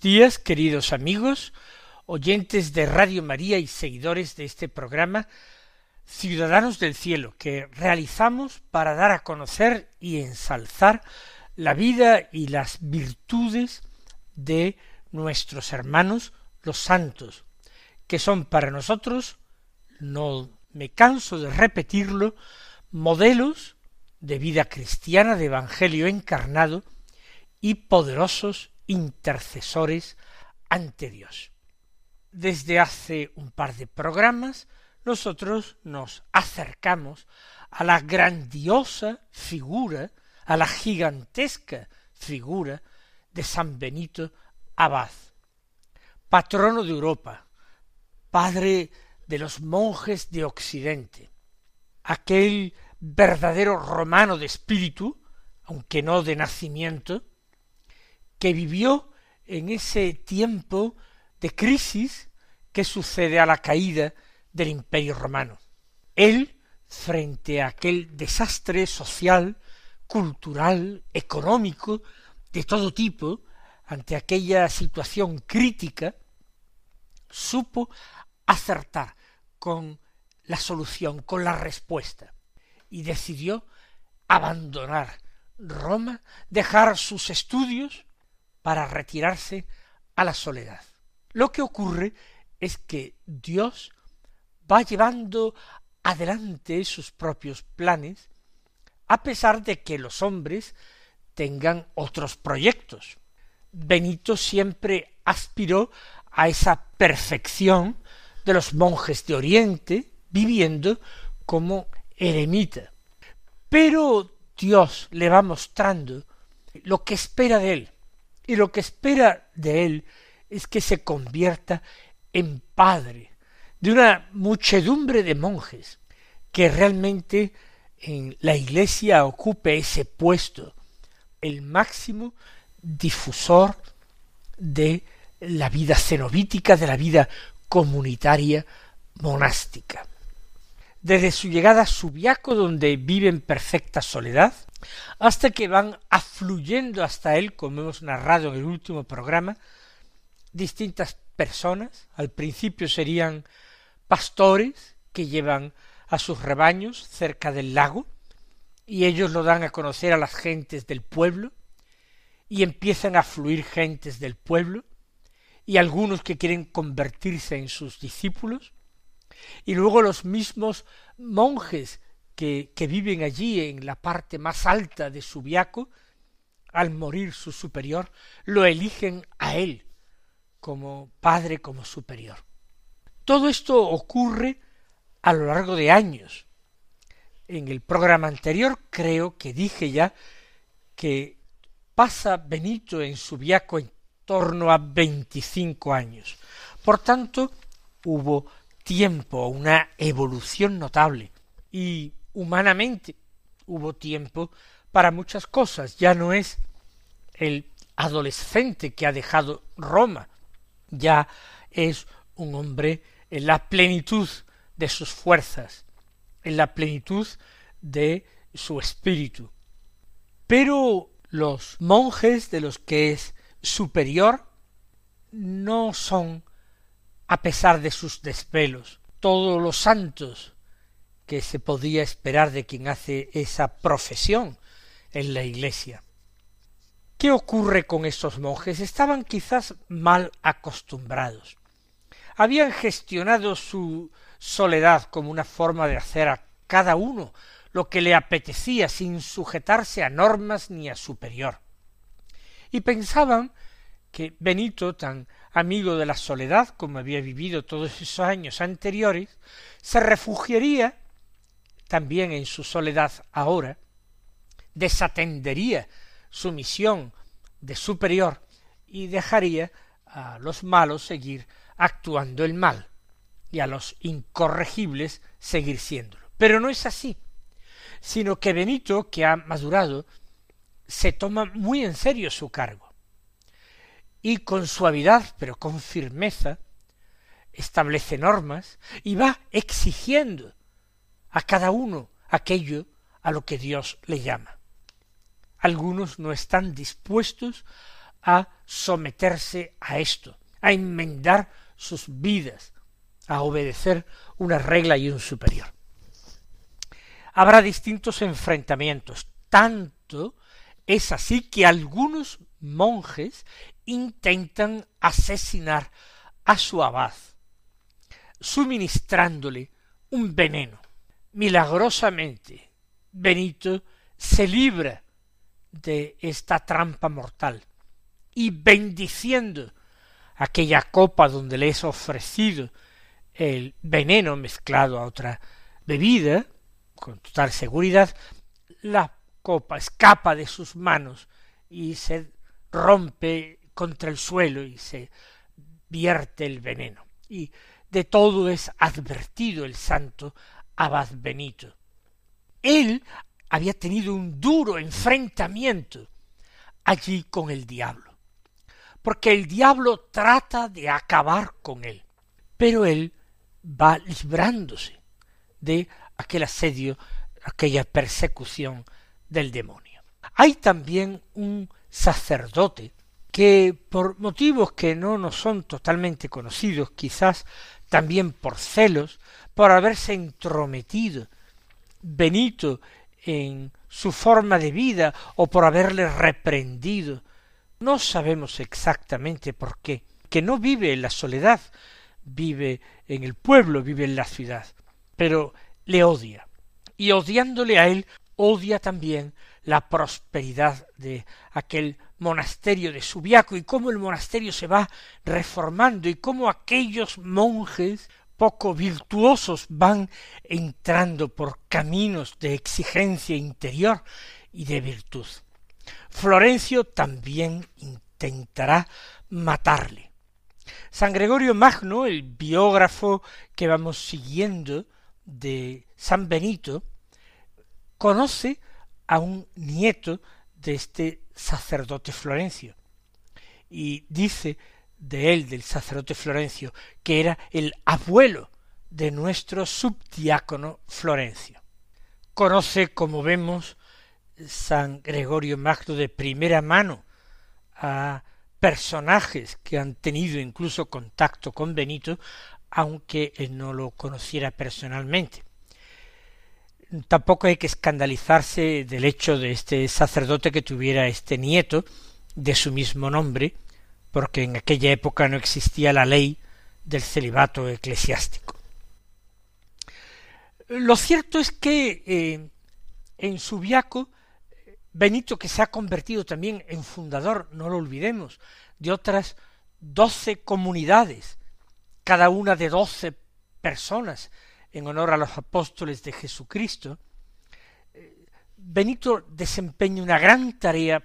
Días, queridos amigos, oyentes de Radio María y seguidores de este programa Ciudadanos del Cielo, que realizamos para dar a conocer y ensalzar la vida y las virtudes de nuestros hermanos los santos, que son para nosotros, no me canso de repetirlo, modelos de vida cristiana, de Evangelio encarnado y poderosos intercesores ante Dios. Desde hace un par de programas nosotros nos acercamos a la grandiosa figura, a la gigantesca figura de San Benito Abad, patrono de Europa, padre de los monjes de Occidente, aquel verdadero romano de espíritu, aunque no de nacimiento, que vivió en ese tiempo de crisis que sucede a la caída del imperio romano. Él, frente a aquel desastre social, cultural, económico, de todo tipo, ante aquella situación crítica, supo acertar con la solución, con la respuesta, y decidió abandonar Roma, dejar sus estudios, para retirarse a la soledad. Lo que ocurre es que Dios va llevando adelante sus propios planes, a pesar de que los hombres tengan otros proyectos. Benito siempre aspiró a esa perfección de los monjes de Oriente, viviendo como eremita. Pero Dios le va mostrando lo que espera de él, y lo que espera de él es que se convierta en padre de una muchedumbre de monjes, que realmente en la iglesia ocupe ese puesto, el máximo difusor de la vida cenobítica, de la vida comunitaria monástica. Desde su llegada a Subiaco, donde vive en perfecta soledad, hasta que van afluyendo hasta él, como hemos narrado en el último programa, distintas personas, al principio serían pastores que llevan a sus rebaños cerca del lago, y ellos lo dan a conocer a las gentes del pueblo, y empiezan a fluir gentes del pueblo, y algunos que quieren convertirse en sus discípulos, y luego los mismos monjes que, viven allí en la parte más alta de Subiaco, al morir su superior, lo eligen a él como padre, como superior. Todo esto ocurre a lo largo de años. En el programa anterior creo que dije ya que pasa Benito en Subiaco en torno a veinticinco años. Por tanto, hubo tiempo, una evolución notable. Y humanamente hubo tiempo para muchas cosas. Ya no es el adolescente que ha dejado Roma, ya es un hombre en la plenitud de sus fuerzas, en la plenitud de su espíritu. Pero los monjes de los que es superior no son, a pesar de sus desvelos, todos los santos que se podía esperar de quien hace esa profesión en la iglesia. ¿Qué ocurre con estos monjes? Estaban quizás mal acostumbrados. Habían gestionado su soledad como una forma de hacer a cada uno lo que le apetecía sin sujetarse a normas ni a superior. Y pensaban que Benito, tan amigo de la soledad como había vivido todos esos años anteriores, se refugiaría también en su soledad ahora, desatendería su misión de superior y dejaría a los malos seguir actuando el mal y a los incorregibles seguir siéndolo. Pero no es así, sino que Benito, que ha madurado, se toma muy en serio su cargo y con suavidad, pero con firmeza, establece normas y va exigiendo a cada uno aquello a lo que Dios le llama. Algunos no están dispuestos a someterse a esto, a enmendar sus vidas, a obedecer una regla y un superior. Habrá distintos enfrentamientos, tanto es así que algunos monjes intentan asesinar a su abad, suministrándole un veneno. Milagrosamente, Benito se libra de esta trampa mortal y bendiciendo aquella copa donde le es ofrecido el veneno mezclado a otra bebida, con total seguridad, la copa escapa de sus manos y se rompe contra el suelo y se vierte el veneno. Y de todo es advertido el santo abad Benito. Él había tenido un duro enfrentamiento allí con el diablo, porque el diablo trata de acabar con él, pero él va librándose de aquel asedio, aquella persecución del demonio. Hay también un sacerdote que por motivos que no nos son totalmente conocidos, quizás también por celos, por haberse entrometido Benito en su forma de vida o por haberle reprendido. No sabemos exactamente por qué, que no vive en la soledad, vive en el pueblo, vive en la ciudad, pero le odia. Y odiándole a él, odia también la prosperidad de aquel monasterio de Subiaco y cómo el monasterio se va reformando y cómo aquellos monjes poco virtuosos van entrando por caminos de exigencia interior y de virtud. Florencio también intentará matarle. San Gregorio Magno, el biógrafo que vamos siguiendo de San Benito, conoce a un nieto de este sacerdote Florencio y dice de él, del sacerdote Florencio, que era el abuelo de nuestro subdiácono Florencio. Conoce, como vemos, San Gregorio Magno de primera mano a personajes que han tenido incluso contacto con Benito, aunque él no lo conociera personalmente. Tampoco hay que escandalizarse del hecho de este sacerdote que tuviera este nieto de su mismo nombre, porque en aquella época no existía la ley del celibato eclesiástico. Lo cierto es que eh, en Subiaco, Benito, que se ha convertido también en fundador, no lo olvidemos, de otras doce comunidades, cada una de doce personas, en honor a los apóstoles de Jesucristo, eh, Benito desempeña una gran tarea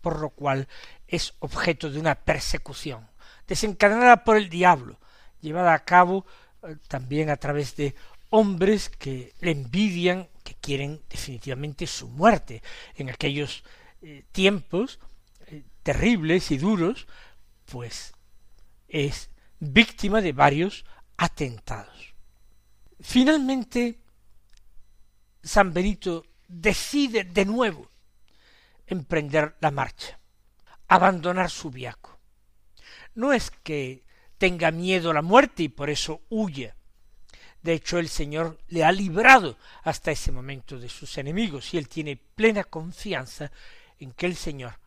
por lo cual es objeto de una persecución, desencadenada por el diablo, llevada a cabo eh, también a través de hombres que le envidian, que quieren definitivamente su muerte. En aquellos eh, tiempos eh, terribles y duros, pues es víctima de varios atentados. Finalmente, San Benito decide de nuevo emprender la marcha, abandonar su viaco. No es que tenga miedo a la muerte y por eso huya. De hecho, el Señor le ha librado hasta ese momento de sus enemigos y él tiene plena confianza en que el Señor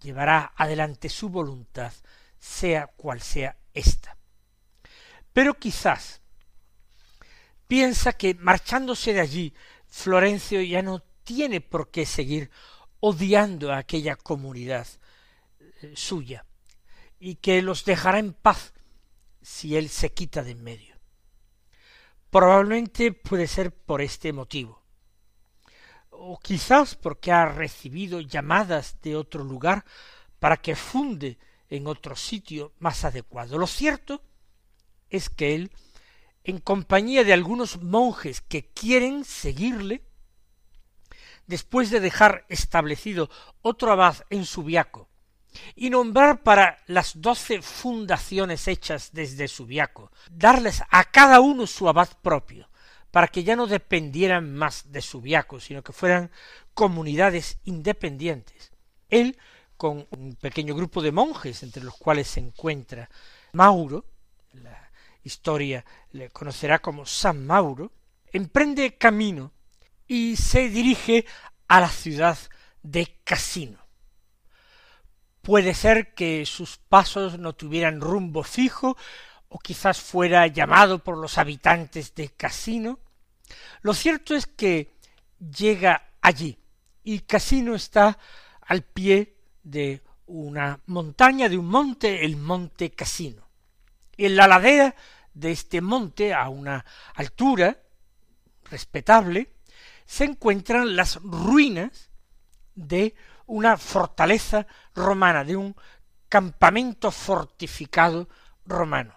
llevará adelante su voluntad, sea cual sea ésta. Pero quizás piensa que marchándose de allí Florencio ya no tiene por qué seguir odiando a aquella comunidad eh, suya, y que los dejará en paz si él se quita de en medio. Probablemente puede ser por este motivo, o quizás porque ha recibido llamadas de otro lugar para que funde en otro sitio más adecuado. Lo cierto es que él, en compañía de algunos monjes que quieren seguirle, después de dejar establecido otro abad en Subiaco, y nombrar para las doce fundaciones hechas desde Subiaco, darles a cada uno su abad propio, para que ya no dependieran más de Subiaco, sino que fueran comunidades independientes. Él, con un pequeño grupo de monjes, entre los cuales se encuentra Mauro, la historia le conocerá como San Mauro, emprende camino y se dirige a la ciudad de Casino. Puede ser que sus pasos no tuvieran rumbo fijo, o quizás fuera llamado por los habitantes de Casino. Lo cierto es que llega allí, y Casino está al pie de una montaña, de un monte, el monte Casino. Y en la ladera de este monte, a una altura respetable, se encuentran las ruinas de una fortaleza romana, de un campamento fortificado romano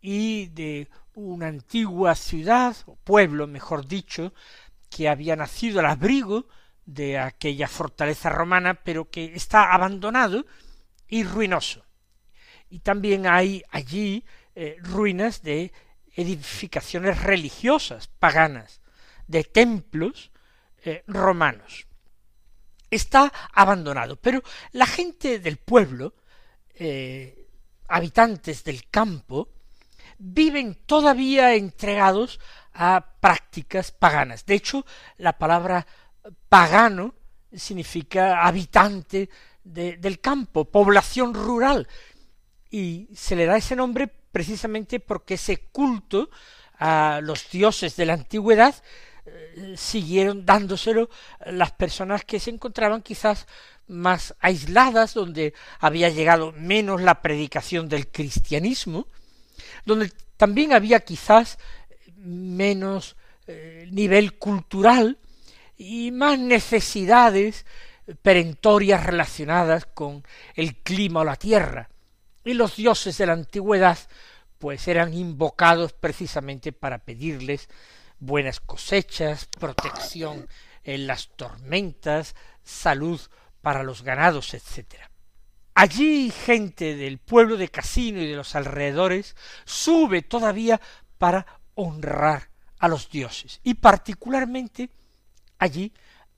y de una antigua ciudad, o pueblo, mejor dicho, que había nacido al abrigo de aquella fortaleza romana, pero que está abandonado y ruinoso. Y también hay allí eh, ruinas de edificaciones religiosas paganas, de templos eh, romanos está abandonado. Pero la gente del pueblo, eh, habitantes del campo, viven todavía entregados a prácticas paganas. De hecho, la palabra pagano significa habitante del campo, población rural, y se le da ese nombre precisamente porque ese culto a los dioses de la antigüedad siguieron dándoselo las personas que se encontraban quizás más aisladas, donde había llegado menos la predicación del cristianismo, donde también había quizás menos eh, nivel cultural y más necesidades perentorias relacionadas con el clima o la tierra. Y los dioses de la antigüedad pues eran invocados precisamente para pedirles buenas cosechas, protección en las tormentas, salud para los ganados, etc. Allí gente del pueblo de Casino y de los alrededores sube todavía para honrar a los dioses. Y particularmente allí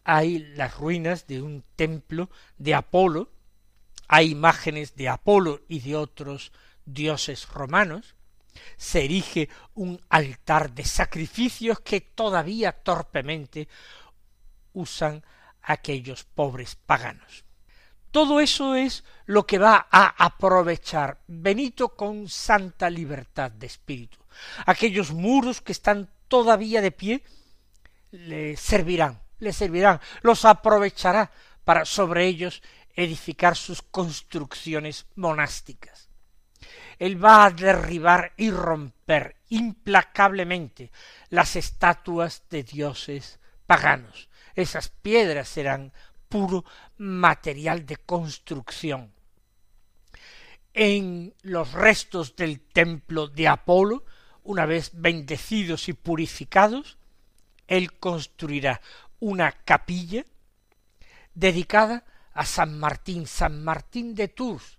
hay las ruinas de un templo de Apolo, hay imágenes de Apolo y de otros dioses romanos, se erige un altar de sacrificios que todavía torpemente usan aquellos pobres paganos. Todo eso es lo que va a aprovechar Benito con santa libertad de espíritu. Aquellos muros que están todavía de pie le servirán, le servirán, los aprovechará para sobre ellos edificar sus construcciones monásticas. Él va a derribar y romper implacablemente las estatuas de dioses paganos. Esas piedras serán puro material de construcción. En los restos del templo de Apolo, una vez bendecidos y purificados, él construirá una capilla dedicada a San Martín, San Martín de Tours,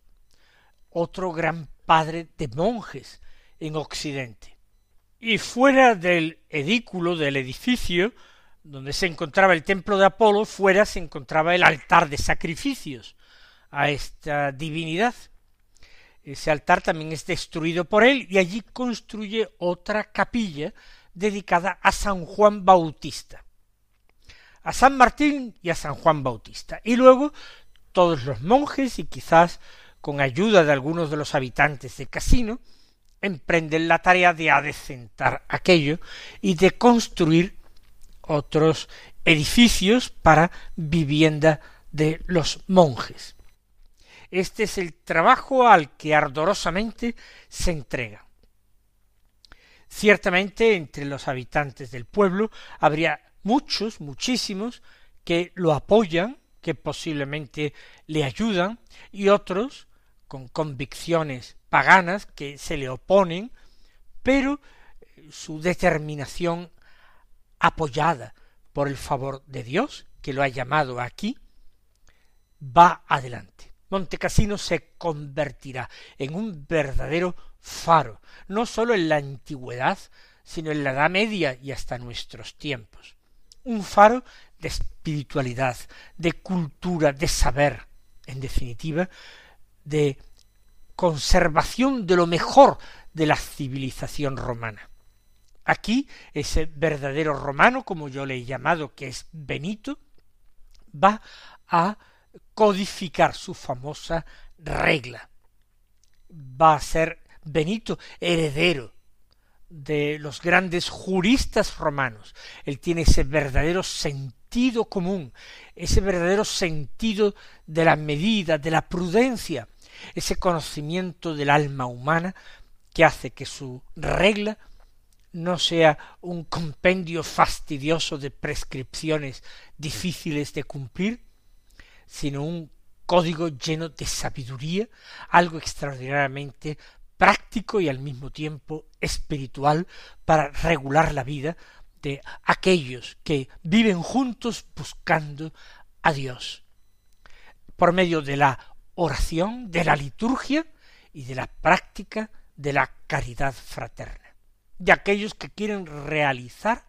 otro gran padre de monjes en Occidente. Y fuera del edículo del edificio donde se encontraba el templo de Apolo, fuera se encontraba el altar de sacrificios a esta divinidad. Ese altar también es destruido por él y allí construye otra capilla dedicada a San Juan Bautista, a San Martín y a San Juan Bautista. Y luego todos los monjes y quizás con ayuda de algunos de los habitantes de Casino, emprenden la tarea de adecentar aquello y de construir otros edificios para vivienda de los monjes. Este es el trabajo al que ardorosamente se entrega. Ciertamente entre los habitantes del pueblo habría muchos, muchísimos, que lo apoyan, que posiblemente le ayudan, y otros con convicciones paganas que se le oponen, pero eh, su determinación apoyada por el favor de Dios, que lo ha llamado aquí, va adelante. Montecasino se convertirá en un verdadero faro, no sólo en la antigüedad, sino en la Edad Media y hasta nuestros tiempos. Un faro de espiritualidad, de cultura, de saber, en definitiva, de conservación de lo mejor de la civilización romana. Aquí ese verdadero romano, como yo le he llamado, que es Benito, va a codificar su famosa regla. Va a ser Benito heredero de los grandes juristas romanos. Él tiene ese verdadero sentido común, ese verdadero sentido de la medida, de la prudencia, ese conocimiento del alma humana que hace que su regla no sea un compendio fastidioso de prescripciones difíciles de cumplir, sino un código lleno de sabiduría, algo extraordinariamente práctico y al mismo tiempo espiritual para regular la vida de aquellos que viven juntos buscando a Dios. Por medio de la oración, de la liturgia y de la práctica de la caridad fraterna. De aquellos que quieren realizar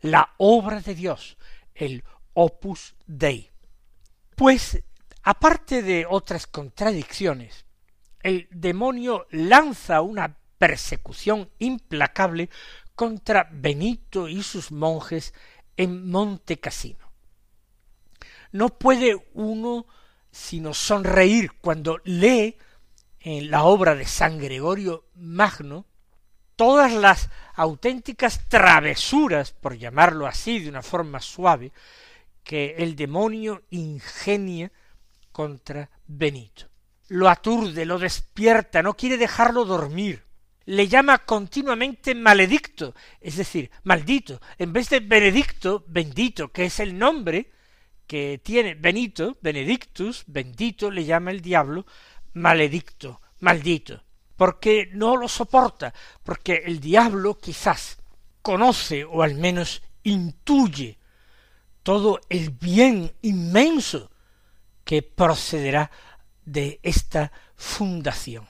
la obra de Dios, el opus dei. Pues, aparte de otras contradicciones, el demonio lanza una persecución implacable contra Benito y sus monjes en Monte Cassino. No puede uno sino sonreír cuando lee en la obra de San Gregorio Magno todas las auténticas travesuras, por llamarlo así de una forma suave, que el demonio ingenia contra Benito. Lo aturde, lo despierta, no quiere dejarlo dormir. Le llama continuamente maledicto, es decir, maldito. En vez de benedicto, bendito, que es el nombre que tiene Benito, Benedictus, bendito, le llama el diablo, maledicto, maldito, porque no lo soporta, porque el diablo quizás conoce o al menos intuye todo el bien inmenso que procederá de esta fundación.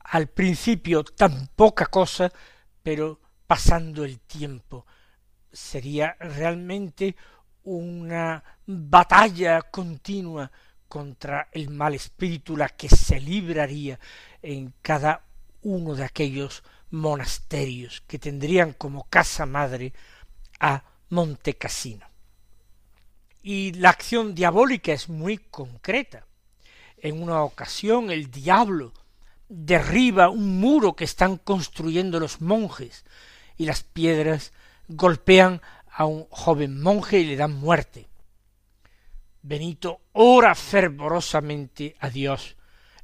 Al principio tan poca cosa, pero pasando el tiempo sería realmente una batalla continua contra el mal espíritu la que se libraría en cada uno de aquellos monasterios que tendrían como casa madre a Montecasino y la acción diabólica es muy concreta. En una ocasión el diablo derriba un muro que están construyendo los monjes y las piedras golpean a un joven monje y le dan muerte. Benito ora fervorosamente a Dios,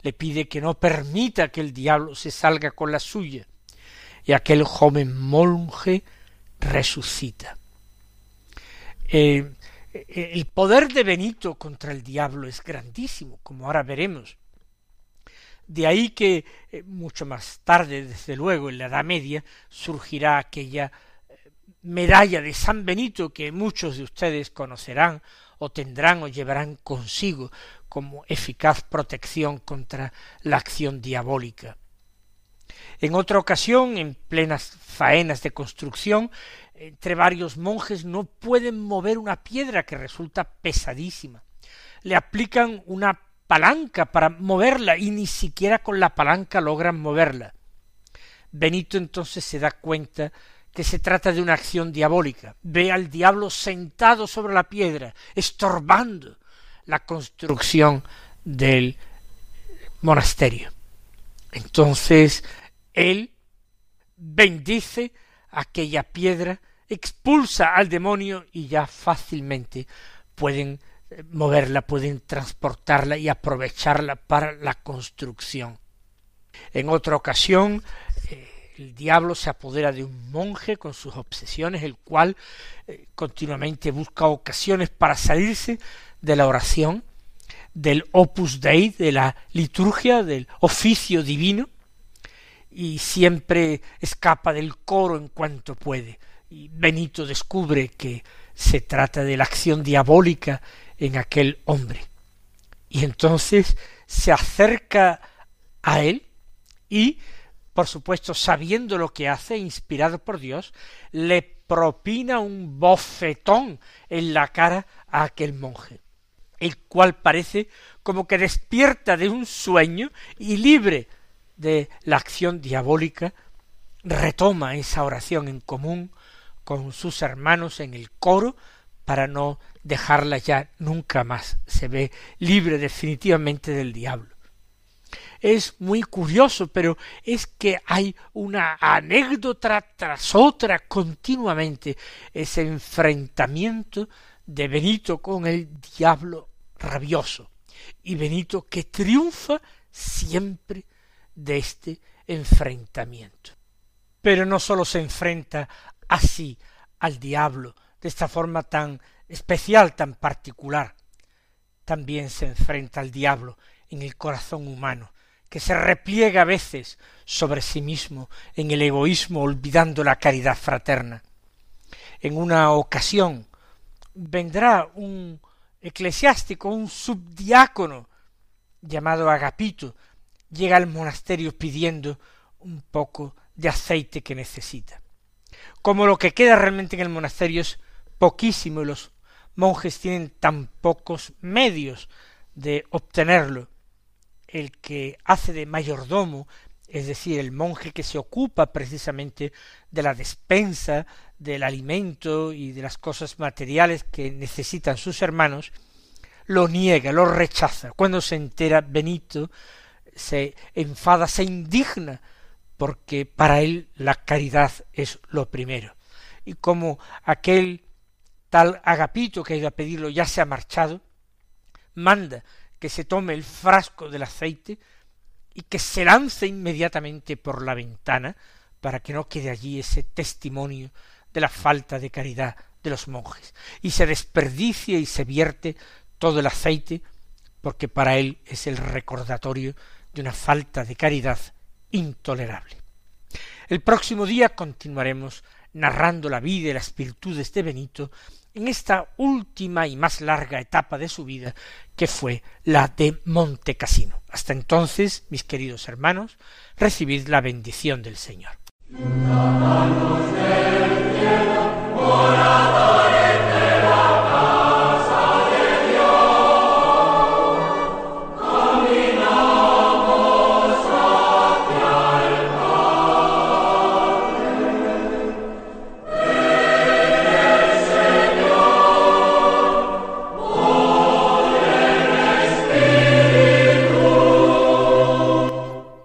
le pide que no permita que el diablo se salga con la suya, y aquel joven monje resucita. Eh, eh, el poder de Benito contra el diablo es grandísimo, como ahora veremos. De ahí que eh, mucho más tarde, desde luego, en la Edad Media, surgirá aquella medalla de San Benito que muchos de ustedes conocerán o tendrán o llevarán consigo como eficaz protección contra la acción diabólica. En otra ocasión, en plenas faenas de construcción, entre varios monjes no pueden mover una piedra que resulta pesadísima. Le aplican una palanca para moverla y ni siquiera con la palanca logran moverla. Benito entonces se da cuenta que se trata de una acción diabólica. Ve al diablo sentado sobre la piedra, estorbando la construcción del monasterio. Entonces él bendice aquella piedra expulsa al demonio y ya fácilmente pueden eh, moverla, pueden transportarla y aprovecharla para la construcción. En otra ocasión, el diablo se apodera de un monje con sus obsesiones, el cual eh, continuamente busca ocasiones para salirse de la oración, del opus dei, de la liturgia, del oficio divino, y siempre escapa del coro en cuanto puede. Y Benito descubre que se trata de la acción diabólica en aquel hombre. Y entonces se acerca a él y, por supuesto, sabiendo lo que hace, inspirado por Dios, le propina un bofetón en la cara a aquel monje, el cual parece como que despierta de un sueño y libre de la acción diabólica, retoma esa oración en común con sus hermanos en el coro para no dejarla ya nunca más. Se ve libre definitivamente del diablo. Es muy curioso, pero es que hay una anécdota tras otra continuamente, ese enfrentamiento de Benito con el diablo rabioso, y Benito que triunfa siempre de este enfrentamiento. Pero no sólo se enfrenta así al diablo, de esta forma tan especial, tan particular, también se enfrenta al diablo en el corazón humano, que se repliega a veces sobre sí mismo en el egoísmo olvidando la caridad fraterna. En una ocasión vendrá un eclesiástico, un subdiácono llamado Agapito, llega al monasterio pidiendo un poco de aceite que necesita. Como lo que queda realmente en el monasterio es poquísimo y los monjes tienen tan pocos medios de obtenerlo, el que hace de mayordomo, es decir, el monje que se ocupa precisamente de la despensa, del alimento y de las cosas materiales que necesitan sus hermanos, lo niega, lo rechaza. Cuando se entera Benito se enfada, se indigna, porque para él la caridad es lo primero. Y como aquel tal agapito que ha ido a pedirlo ya se ha marchado, manda que se tome el frasco del aceite y que se lance inmediatamente por la ventana para que no quede allí ese testimonio de la falta de caridad de los monjes, y se desperdicie y se vierte todo el aceite, porque para él es el recordatorio de una falta de caridad intolerable. El próximo día continuaremos narrando la vida y las virtudes de Benito en esta última y más larga etapa de su vida, que fue la de Montecasino. Hasta entonces, mis queridos hermanos, recibid la bendición del Señor.